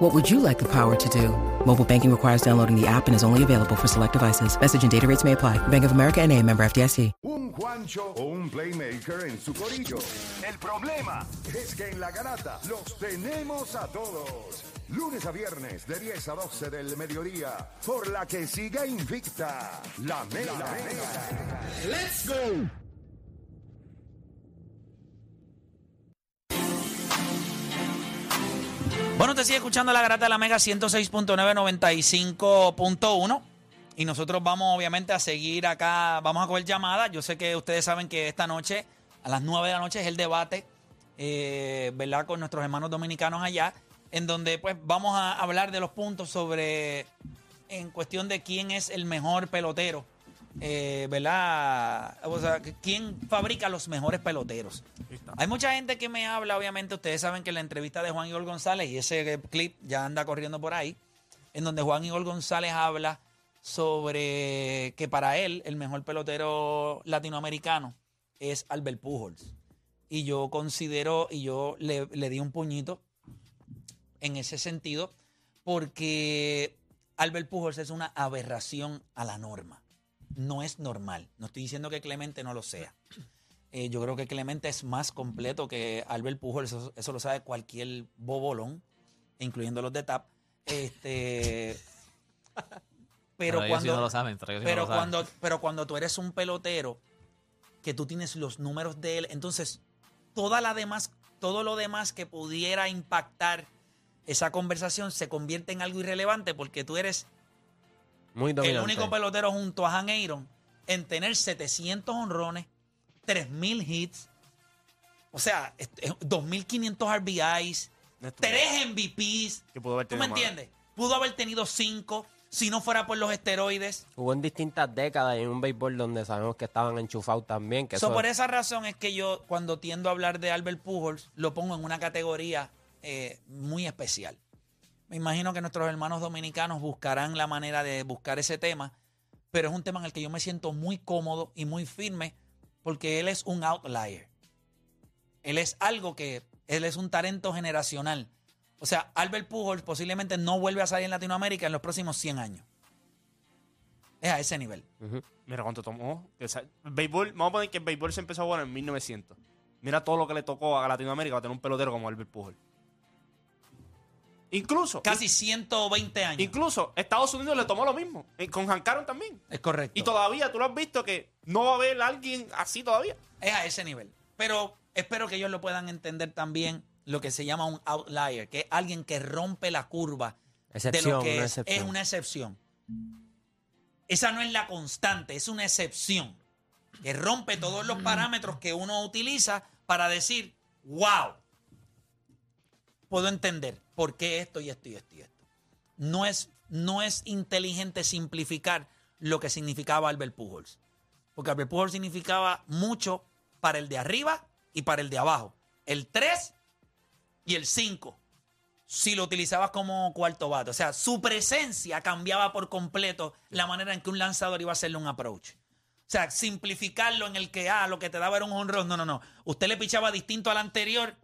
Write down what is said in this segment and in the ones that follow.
What would you like the power to do? Mobile banking requires downloading the app and is only available for select devices. Message and data rates may apply. Bank of America and a member FDIC. Un Juancho o un playmaker en su corillo. El problema es que en la garata los tenemos a todos. Lunes a viernes de 10 a 12 del mediodía. Por la que siga invicta. La mega. Let's go. Bueno, te sigue escuchando la grata de la Mega 106.995.1 y nosotros vamos obviamente a seguir acá, vamos a coger llamadas. Yo sé que ustedes saben que esta noche, a las 9 de la noche, es el debate, eh, ¿verdad? Con nuestros hermanos dominicanos allá, en donde pues vamos a hablar de los puntos sobre, en cuestión de quién es el mejor pelotero, eh, ¿verdad? O sea, quién fabrica los mejores peloteros. Hay mucha gente que me habla, obviamente, ustedes saben que la entrevista de Juan Igor González, y ese clip ya anda corriendo por ahí, en donde Juan Igor González habla sobre que para él el mejor pelotero latinoamericano es Albert Pujols. Y yo considero, y yo le, le di un puñito en ese sentido, porque Albert Pujols es una aberración a la norma. No es normal. No estoy diciendo que Clemente no lo sea. Eh, yo creo que Clemente es más completo que Albert Pujols. Eso, eso lo sabe cualquier bobolón, incluyendo los de TAP. Este, pero Pero ellos sí cuando, no lo saben, pero no lo saben. cuando, pero cuando tú eres un pelotero que tú tienes los números de él, entonces toda la demás, todo lo demás que pudiera impactar esa conversación se convierte en algo irrelevante porque tú eres Muy el único pelotero junto a Han Aaron en tener 700 honrones, 3.000 hits, o sea, est- eh, 2.500 RBIs, Néstor. 3 MVPs. Que pudo haber ¿Tú me más. entiendes? Pudo haber tenido 5 si no fuera por los esteroides. Hubo en distintas décadas en un béisbol donde sabemos que estaban enchufados también. Que So, eso, por esa razón es que yo, cuando tiendo a hablar de Albert Pujols, lo pongo en una categoría eh, muy especial. Me imagino que nuestros hermanos dominicanos buscarán la manera de buscar ese tema, pero es un tema en el que yo me siento muy cómodo y muy firme porque él es un outlier. Él es algo que, él es un talento generacional. O sea, Albert Pujols posiblemente no vuelve a salir en Latinoamérica en los próximos 100 años. Es a ese nivel. Mira cuánto tomó. Béisbol, vamos a poner que el béisbol se empezó a jugar en 1900. Mira todo lo que le tocó a Latinoamérica para tener un pelotero como Albert Pujol. Incluso, Casi 120 años. incluso Estados Unidos le tomó lo mismo. eh, Con Hank Aaron también. Es correcto. Y todavía tú lo has visto que no va a haber alguien así todavía. Es a ese nivel. Pero espero que ellos lo puedan entender también lo que se llama un outlier, que es alguien que rompe la curva de lo que una es, excepción. es una excepción. Esa no es la constante, es una excepción. Que rompe todos los parámetros que uno utiliza para decir, wow, puedo entender por qué esto y esto y esto y esto. No es, no es inteligente simplificar lo que significaba Albert Pujols. Porque Albert Pujols significaba mucho para el de arriba y para el de abajo. El 3 y el 5. Si lo utilizabas como cuarto bate. O sea, su presencia cambiaba por completo la manera en que un lanzador iba a hacerle un approach. O sea, simplificarlo en el que, ah, lo que te daba era un honrón. No, no, no. Usted le pichaba distinto al anterior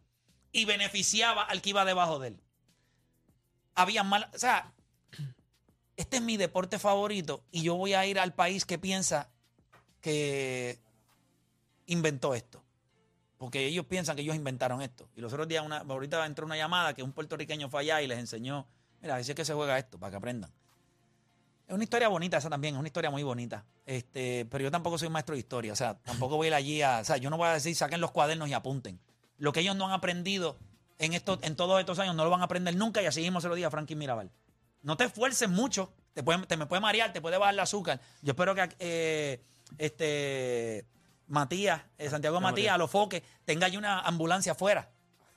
y beneficiaba al que iba debajo de él. Había mal. O sea, este es mi deporte favorito y yo voy a ir al país que piensa que inventó esto. Porque ellos piensan que ellos inventaron esto. Y los otros días, una, ahorita entró una llamada que un puertorriqueño fue allá y les enseñó, mira, así es que se juega esto, para que aprendan. Es una historia bonita esa también, es una historia muy bonita. Este, pero yo tampoco soy maestro de historia, o sea, tampoco voy a ir allí a, o sea, yo no voy a decir saquen los cuadernos y apunten. Lo que ellos no han aprendido en esto, en todos estos años no lo van a aprender nunca y así mismo se lo diga a Frankie Mirabal. No te esfuerces mucho, te, puede- te me puede marear, te puede bajar el azúcar. Yo espero que eh, este Matías, eh, Santiago Matías, a los foques, tenga allí una ambulancia afuera.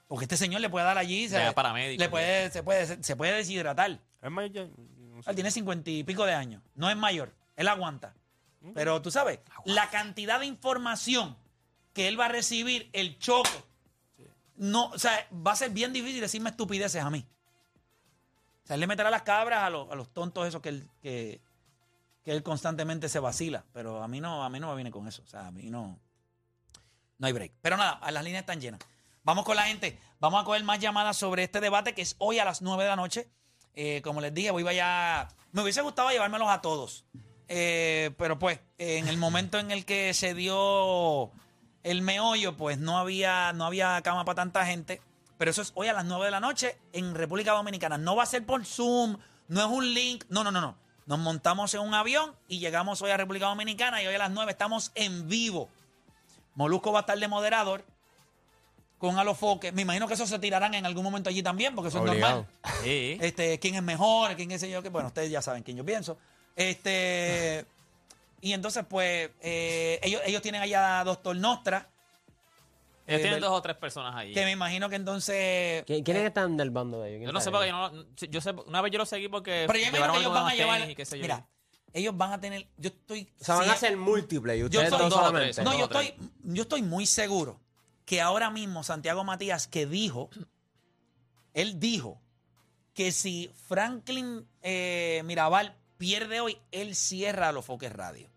Porque este señor le puede dar allí, se, paramédico, le puede, se, puede, se, se puede deshidratar. Es mayor ya, no sé. Él tiene cincuenta y pico de años. No es mayor. Él aguanta. Pero tú sabes, la cantidad de información que él va a recibir, el choque, no, o sea, va a ser bien difícil decirme estupideces a mí. O sea, él le meterá las cabras a los, a los tontos esos que él, que, que él constantemente se vacila. Pero a mí no, a mí no me viene con eso. O sea, a mí no. No hay break. Pero nada, las líneas están llenas. Vamos con la gente. Vamos a coger más llamadas sobre este debate que es hoy a las 9 de la noche. Eh, como les dije, voy vaya. Me hubiese gustado llevármelos a todos. Eh, pero pues, en el momento en el que se dio el meollo, pues no había, no había cama para tanta gente. Pero eso es hoy a las 9 de la noche en República Dominicana. No va a ser por Zoom, no es un link. No, no, no, no. Nos montamos en un avión y llegamos hoy a República Dominicana y hoy a las 9 estamos en vivo. Molusco va a estar de moderador con Alofoque. Me imagino que eso se tirarán en algún momento allí también, porque eso es Obligado. normal. Sí. Este, quién es mejor, quién es yo, que bueno, ustedes ya saben quién yo pienso. Este, y entonces, pues, eh, ellos, ellos tienen allá a Doctor Nostra, Ellos Eh, tienen del- dos o tres personas ahí. que me imagino que entonces. ¿Qui- ¿Quiénes están del bando de ellos? ¿Quién Yo no sé sabe? porque yo no. Yo sé, una vez yo lo seguí porque. Pero yo imagino llevaron que ellos algunos van a llevar. tenis y qué sé yo. Mira, ellos van a tener. Yo estoy. O sea, van sí, a ser múltiples y Yo ustedes soy dos dos o solamente. tres, No, dos yo o tres. estoy, yo estoy muy seguro que ahora mismo Santiago Matías que dijo, él dijo que si Franklin eh, Mirabal pierde hoy, él cierra a los Foques Radio.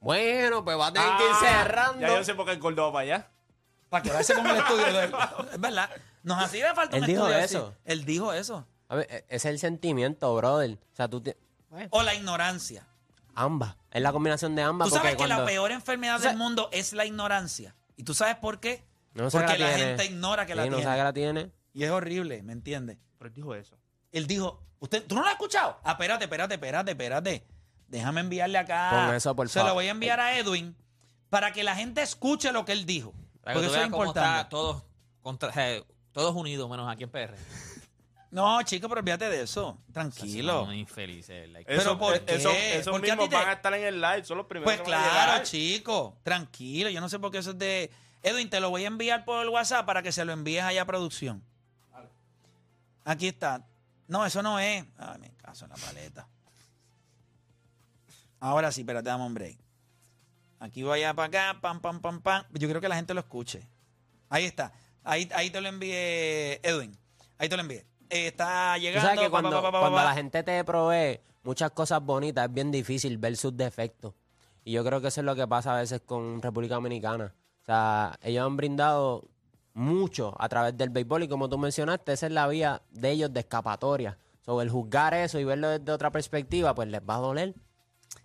Bueno, pues va a tener que ir Ah, cerrando. Ya yo sé por qué el gordo va para allá. Para quedarse con el estudio de él. Es verdad. Nos hacía falta un Él dijo estudio así. eso. Él dijo eso. A ver, e- ese es el sentimiento, brother. O sea, tú te- O la ignorancia. ambas. Es la combinación de ambas. Tú sabes porque que la cuando- peor enfermedad O sea- del mundo es la ignorancia. ¿Y tú sabes por qué? No sé Porque que la, la tiene. gente ignora que la Sí, no tiene. sabe que la tiene. Y es horrible, ¿me entiendes? Pero él dijo eso. Él dijo, ¿usted, ¿tú no lo has escuchado? Ah, espérate, espérate, espérate, espérate. Déjame enviarle acá. Pon eso, por Se lo voy a enviar a Edwin para que la gente escuche lo que él dijo. Para Porque eso es importante. todos, contra, eh, todos unidos, menos aquí en PR. No, chico, pero olvídate de eso. Tranquilo. Son infelices. like. Pero Eso- ¿por eh, eso- qué? Esos ¿Por qué mismos te- van a estar en el live, son los primeros Pues que van a claro, llegar. chico. Tranquilo. Yo no sé por qué eso es de. Edwin, te lo voy a enviar por el WhatsApp para que se lo envíes allá a producción. Aquí está. No, eso no es. Ay, me caso en la paleta. Ahora sí, espérate, dame un break. Aquí voy allá para acá, pam, pam, pam, pam. Yo creo que la gente lo escuche. Ahí está. Ahí, ahí te lo envié, Edwin. Ahí te lo envié. Eh, está Tú llegando. sabes que pa, cuando, pa, pa, pa, cuando la gente te provee muchas cosas bonitas, es bien difícil ver sus defectos. Y yo creo que eso es lo que pasa a veces con República Dominicana. O sea, ellos han brindado mucho a través del béisbol y como tú mencionaste, esa es la vía de ellos de escapatoria. Sobre el juzgar eso y verlo desde otra perspectiva, pues les va a doler.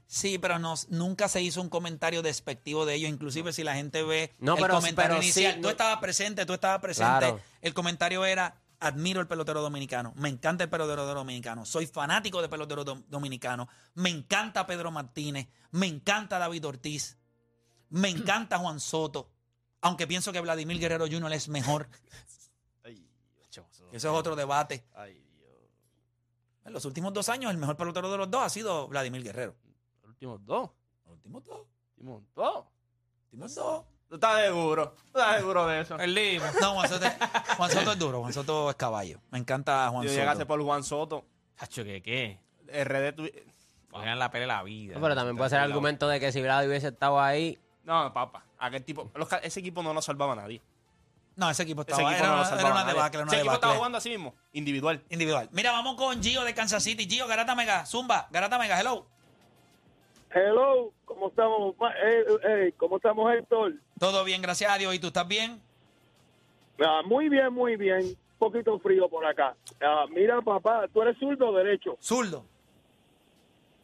Sí, pero no, nunca se hizo un comentario despectivo de ellos. Inclusive si la gente ve No, el pero- comentario pero sí, inicial, tú no- estabas presente, tú estabas presente. Claro. El comentario era, admiro el pelotero dominicano, me encanta el pelotero dominicano, soy fanático de pelotero dom- dominicano, me encanta Pedro Martínez, me encanta David Ortiz, me encanta Juan Soto, aunque pienso que Vladimir Guerrero Jr. es mejor. Ay, eso- es otro debate. Ay, Dios. En los últimos dos años, el mejor pelotero de los dos ha sido Vladimir Guerrero. Los últimos dos. Los últimos dos. Los últimos dos. Los últimos dos. ¿Tú estás seguro? ¿Tú estás seguro de eso? Perdimos. No, Juan Soto, Juan Soto es duro. Juan Soto es caballo. Me encanta Juan Yo Soto. llegase por Juan Soto. Hacho, ¿qué qué? RD tu- la pelea de la vida. pero también puede ser el argumento de que si Vlad hubiese estado ahí, No, papá. Aquel tipo, los ese equipo no lo salvaba a nadie. No, ese equipo Ese estaba. equipo era, no lo una- salvaba era una a nadie. debacle, era una Ese equipo estaba debacle. jugando así mismo, individual. Individual. Mira, vamos con Gio de Kansas City. Gio, Garata Mega. Zumba, Garata Mega, hello. Hello, ¿cómo estamos? Ma- eh, eh, ¿Cómo estamos, Héctor? Todo bien, gracias a Dios. ¿Y tú estás bien? Ah, muy bien, muy bien. Un poquito frío por acá. Ah, mira, papá, ¿tú eres zurdo o derecho? Zurdo.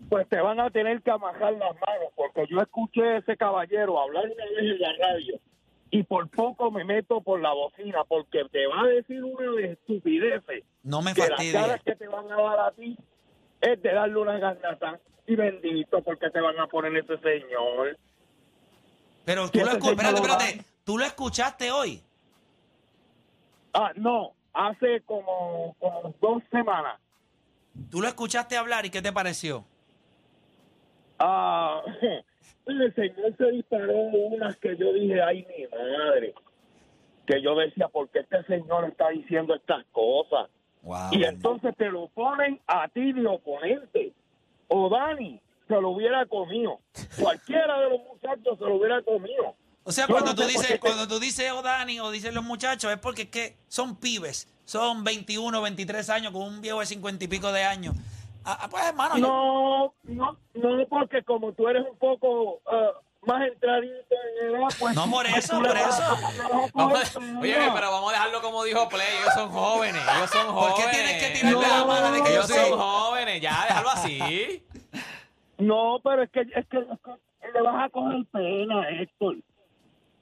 Pues te van a tener que amajar las manos, porque yo escuché a ese caballero hablar una vez en la radio y por poco me meto por la bocina, porque te va a decir una de estupideces No me que las fastidies. caras que te van a dar a ti es de darle una garnata. Y bendito, porque te van a poner ese señor. Pero tú ¿Qué lo. Espérate, espérate. ¿Tú lo escuchaste hoy? Ah, no, hace como, como dos semanas. ¿Tú lo escuchaste hablar y qué te pareció? Ah, el señor se disparó unas que yo dije, ay, mi madre. Que yo decía, ¿por qué este señor está diciendo estas cosas? Wow. Y entonces te lo ponen a ti de oponente. O Dani, se lo hubiera comido. Cualquiera de los muchachos se lo hubiera comido. O sea, Yo cuando no tú dices, cuando tú dices o Dani o dicen los muchachos, es porque es que son pibes, son 21, 23 años con un viejo de 50 y pico de años. Ah, ah, pues hermano, yo- No, no, no, porque como tú eres un poco ah, más entradito en edad, pues... No, por eso, por eso. Vamos oye, pero vamos a dejarlo como dijo Play. Ellos son jóvenes. Ellos son ¿Por jóvenes. qué tienes que tirarle la mala de que Ellos son jóvenes. Ya, déjalo así. No, pero es que, es que, es que le vas a coger pena, Héctor.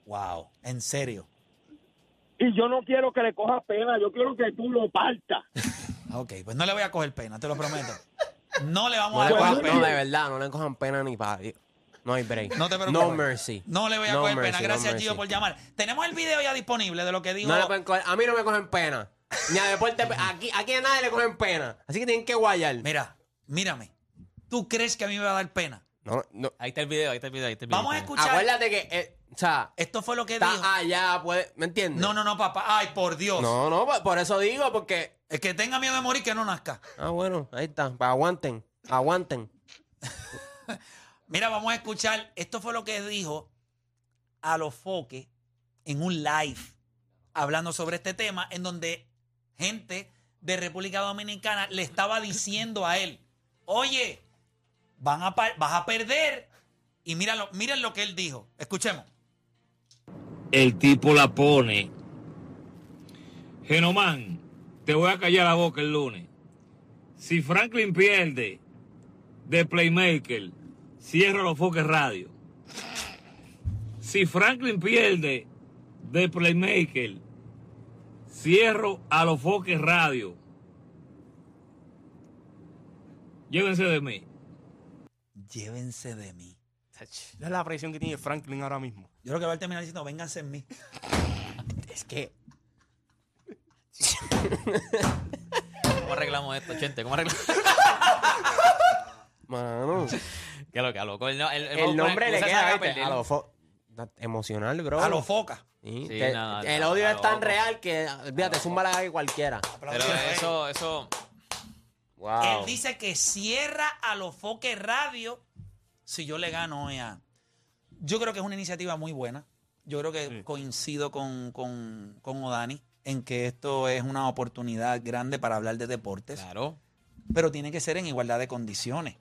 Wow, en serio. Y yo no quiero que le coja pena, yo quiero que tú lo partas. Ok, pues no le voy a coger pena, te lo prometo. No le vamos No, a le coger pena. no, de verdad, no le cojan pena ni para Dios. No hay break. No te preocupes. No mercy. No le voy a No coger pena. mercy, no Gracias, mercy. Gio, por llamar. Tenemos el video ya disponible de lo que dijo. No le pueden coger- a mí no me cogen pena. Ni a deporte. Aquí, aquí a nadie le cogen pena. Así que tienen que guayar. Mira, mírame. ¿Tú crees que a mí me va a dar pena? No, no. Ahí está el video, ahí está el video, ahí está el video. Vamos a escuchar. Acuérdate que, eh, o sea, Esto fue lo que está dijo. allá, puede, ¿me entiendes? No, no, no, papá. Ay, por Dios. No, no, por, por eso digo, porque. El que tenga miedo de morir, que no nazca. Ah, bueno, ahí está. Aguanten, aguanten. Mira, vamos a escuchar. Esto fue lo que dijo a los foques en un live hablando sobre este tema, en donde gente de República Dominicana le estaba diciendo a él: Oye, van a pa- vas a perder. Y míralo, miren lo que él dijo. Escuchemos. el tipo la pone. Genomán, te voy a callar la boca el lunes. Si Franklin pierde de Playmaker, cierro los foques radio. Si Franklin pierde de Playmaker, cierro a los foques radio. Llévense de mí. Llévense de mí. Esa es la presión que tiene Franklin ahora mismo. Yo creo que va a terminar diciendo: Vénganse en mí. Es que. ¿Cómo arreglamos esto, Chente? ¿Cómo arreglamos? Mano, ¿Qué lo que a loco? El, el, el nombre le queda a lo fo- emocional, bro. A los focas. Sí, Sí, que no, el odio es tan loco. real que, fíjate, es un balaga cualquiera. Pero eso, eso. Wow. Él dice que cierra a los foques radio si yo le gano hoy a. Yo creo que es una iniciativa muy buena. Yo creo que coincido con, con, con Odani en que esto es una oportunidad grande para hablar de deportes, Claro. pero tiene que ser en igualdad de condiciones.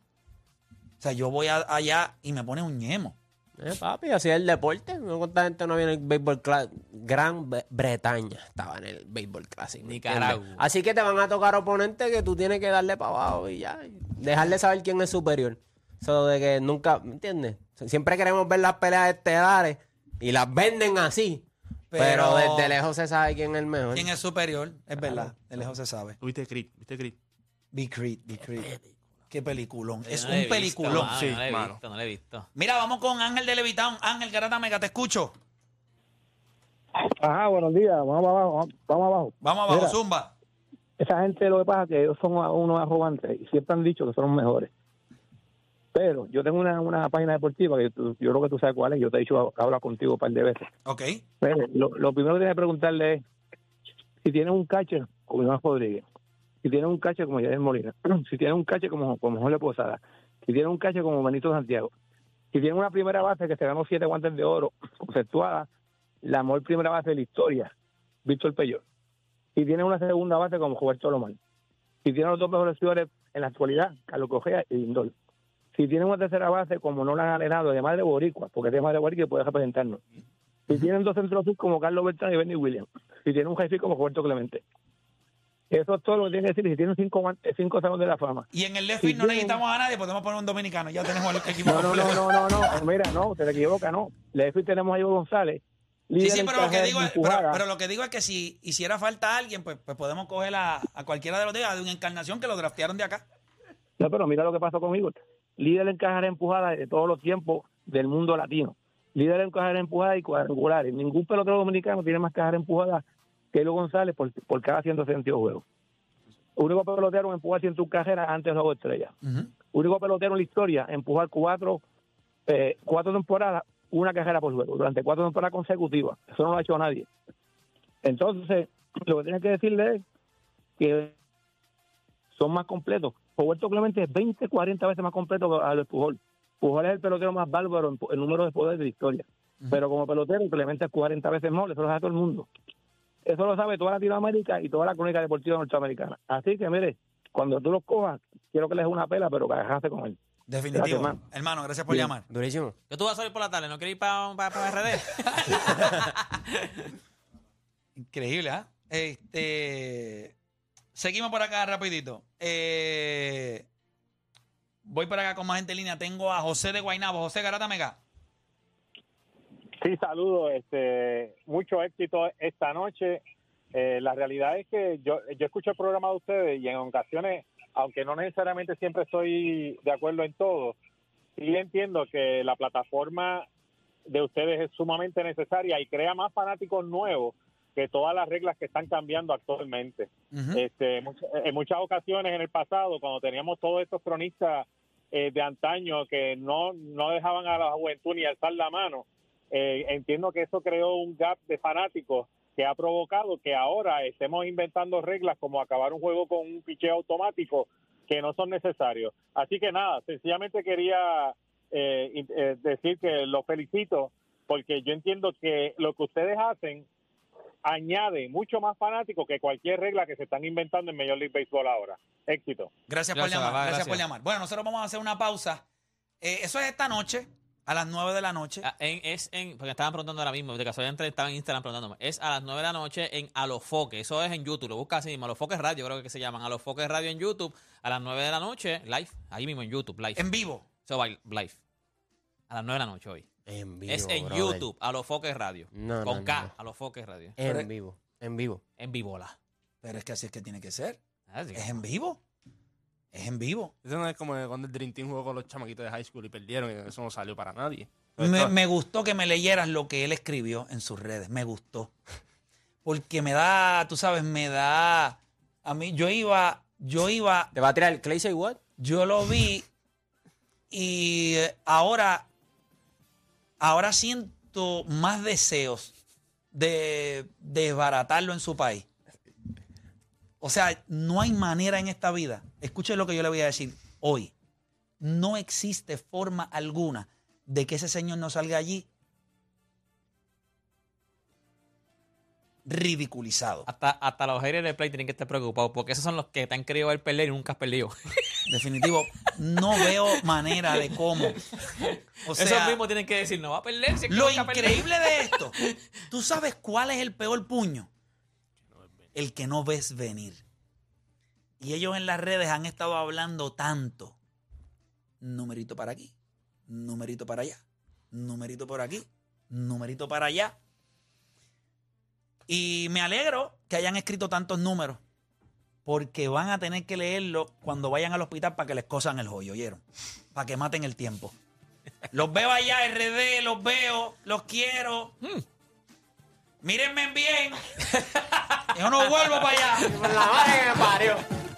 O sea, yo voy a- allá y me pone un ñemo. Eh, papi, así es el deporte. No cuánta gente no viene el béisbol clásico. Gran Bre- Bretaña estaba en el béisbol clásico. Así que te van a tocar oponentes que tú tienes que darle para abajo y ya. y dejarle saber quién es superior. Eso de que nunca, ¿me entiendes? Siempre queremos ver las peleas estelares y las venden así. Pero, Pero- desde lejos se sabe quién es el mejor. ¿Quién es superior? Es verdad, de lejos se sabe. ¿Viste Creed? ¿Viste Creed? Be Creed, Be Creed. Qué peliculón. Es un peliculón. Sí, no le he visto, no le he visto. Mira, vamos con Ángel de Levitown. Ángel Garata Mega, te escucho. Ajá, buenos días. Vamos abajo, vamos abajo. Vamos abajo, Mira. Zumba. Esa gente lo que pasa es que ellos son unos arrogantes y siempre han dicho que son los mejores. Pero yo tengo una, una página deportiva que tú- yo creo que tú sabes cuál es. Yo te he dicho que hablo contigo un par de veces. Ok. Pero lo, lo primero que tienes que preguntarle es si tienes un catcher como Iván Rodríguez, si tienes un catcher como Javier Molina, si tienes un catcher como, como Jorge Posada, si tienes un catcher como Benito Santiago, si tienes una primera base que se ganó siete guantes de oro, conceptuada, la mejor primera base de la historia, Víctor Peyot. Si tienes una segunda base como Roberto Lomar. Si tienes los dos mejores jugadores en la actualidad, Carlos Cogea y Lindor. Si tienes una tercera base como no la han ganado de madre boricua, porque es de madre boricua y puede representarnos. Si tienen dos centros como Carlos Bertrán y Benny Williams. Si tienen un jefe como Roberto Clemente. Eso es todo lo que tiene que decir. Si tienen cinco, guantes- cinco salón de la fama. Y en el left Si no tienen- necesitamos a nadie, podemos poner un dominicano. Ya tenemos el equipo No, no, no, no, no, no. Mira, no, te equivoca, no. Le tenemos a Ivo González. Sí, sí, pero lo, que digo es, pero, pero lo que digo es que si hiciera falta alguien, pues, pues podemos coger a, a cualquiera de los días de una encarnación que lo draftearon de acá. No, pero mira lo que pasó conmigo. Líder en carreras empujadas de todos los tiempos del mundo latino. Líder en carreras empujadas y cuadrangulares. Ningún pelotero dominicano tiene más carreras empujadas que Ivo González por, por cada 162 juegos. Único pelotero en empujar 101 carreras antes del juego de estrella. Único pelotero en la historia en empujar cuatro, eh, cuatro temporadas, una carrera por juego, durante cuatro temporadas consecutivas. Eso no lo ha hecho nadie. Entonces, lo que tienes que decirle es que son más completos Roberto Clemente es 20, 40 veces más completo que Alex Pujol. Pujol es el pelotero más bárbaro en, en número de poder de la historia. Pero como pelotero, Clemente es 40 veces más, eso lo sabe todo el mundo. Eso lo sabe toda Latinoamérica y toda la crónica deportiva norteamericana. Así que, mire, cuando tú los cojas, quiero que les una pela, pero que agarraste con él. Definitivo. Gracias, hermano. hermano, gracias por Bien. llamar. Durísimo. ¿Qué tú vas a salir por la tarde? ¿No quieres ir para RD? Increíble, ¿ah? Este. Seguimos por acá rapidito. Eh, voy por acá con más gente en línea. Tengo a José de Guaynabo. José Garata Mega. Sí, saludos. Este, mucho éxito esta noche. Eh, la realidad es que yo, yo escucho el programa de ustedes y en ocasiones, aunque no necesariamente siempre estoy de acuerdo en todo, sí entiendo que la plataforma de ustedes es sumamente necesaria y crea más fanáticos nuevos que todas las reglas que están cambiando actualmente. Este, en much- en muchas ocasiones en el pasado, cuando teníamos todos estos cronistas eh, de antaño que no, no dejaban a la juventud ni alzar la mano, eh, entiendo que eso creó un gap de fanáticos que ha provocado que ahora estemos inventando reglas como acabar un juego con un picheo automático que no son necesarios. Así que nada, sencillamente quería eh, eh, decir que los felicito porque yo entiendo que lo que ustedes hacen añade mucho más fanáticos que cualquier regla que se están inventando en Major League Baseball ahora. Éxito. Gracias, por llamar. gracias. por llamar. Bueno, nosotros vamos a hacer una pausa. Eh, eso es esta noche, a las 9 de la noche. Ah, en- es en, porque estaban preguntando ahora mismo, de casualidad entre- estaba en Instagram preguntándome. Es a las 9 de la noche en Alofoque. Eso es en YouTube. Lo busca así mismo. Alofoque Radio, creo que se llaman. Alofoque Radio en YouTube. A las 9 de la noche, live. Ahí mismo en YouTube, live. En vivo. Eso va live. A las 9 de la noche hoy. En vivo, es en brother. YouTube, Alofoque Radio. No, Con no, K, no. Alofoque Radio. En vivo. En vivo. En Vivola. Pero es que así es que tiene que ser. Así que- Es en vivo. Es en vivo. Eso no es como cuando el Dream Team jugó con los chamaquitos de high school y perdieron y eso no salió para nadie. Me, me gustó que me leyeras lo que él escribió en sus redes. Me gustó. Porque me da, tú sabes, me da. A mí, yo iba, yo iba, ¿Te va a tirar el Clay Say What? yo lo vi y eh, ahora, ahora siento más deseos de de desbaratarlo en su país. O sea, no hay manera en esta vida. Escuche lo que yo le voy a decir hoy. No existe forma alguna de que ese señor no salga allí ridiculizado. Hasta, hasta los haters de Play tienen que estar preocupados porque esos son los que te han querido ver perder y nunca has perdido. Definitivo, no veo manera de cómo. O esos mismos tienen que decir, no va a perder. si es que lo nunca ha perdido". increíble de esto, ¿tú sabes cuál es el peor puño? El que no ves venir. Y ellos en las redes han estado hablando tanto. Numerito para aquí, numerito para allá, numerito por aquí, numerito para allá. Y me alegro que hayan escrito tantos números, porque van a tener que leerlo cuando vayan al hospital para que les cosan el joyo, ¿oyeron? Para que maten el tiempo. Los veo allá, RD, los veo, los quiero. Mírenme bien. Yo no vuelvo para allá. La madre que me parió.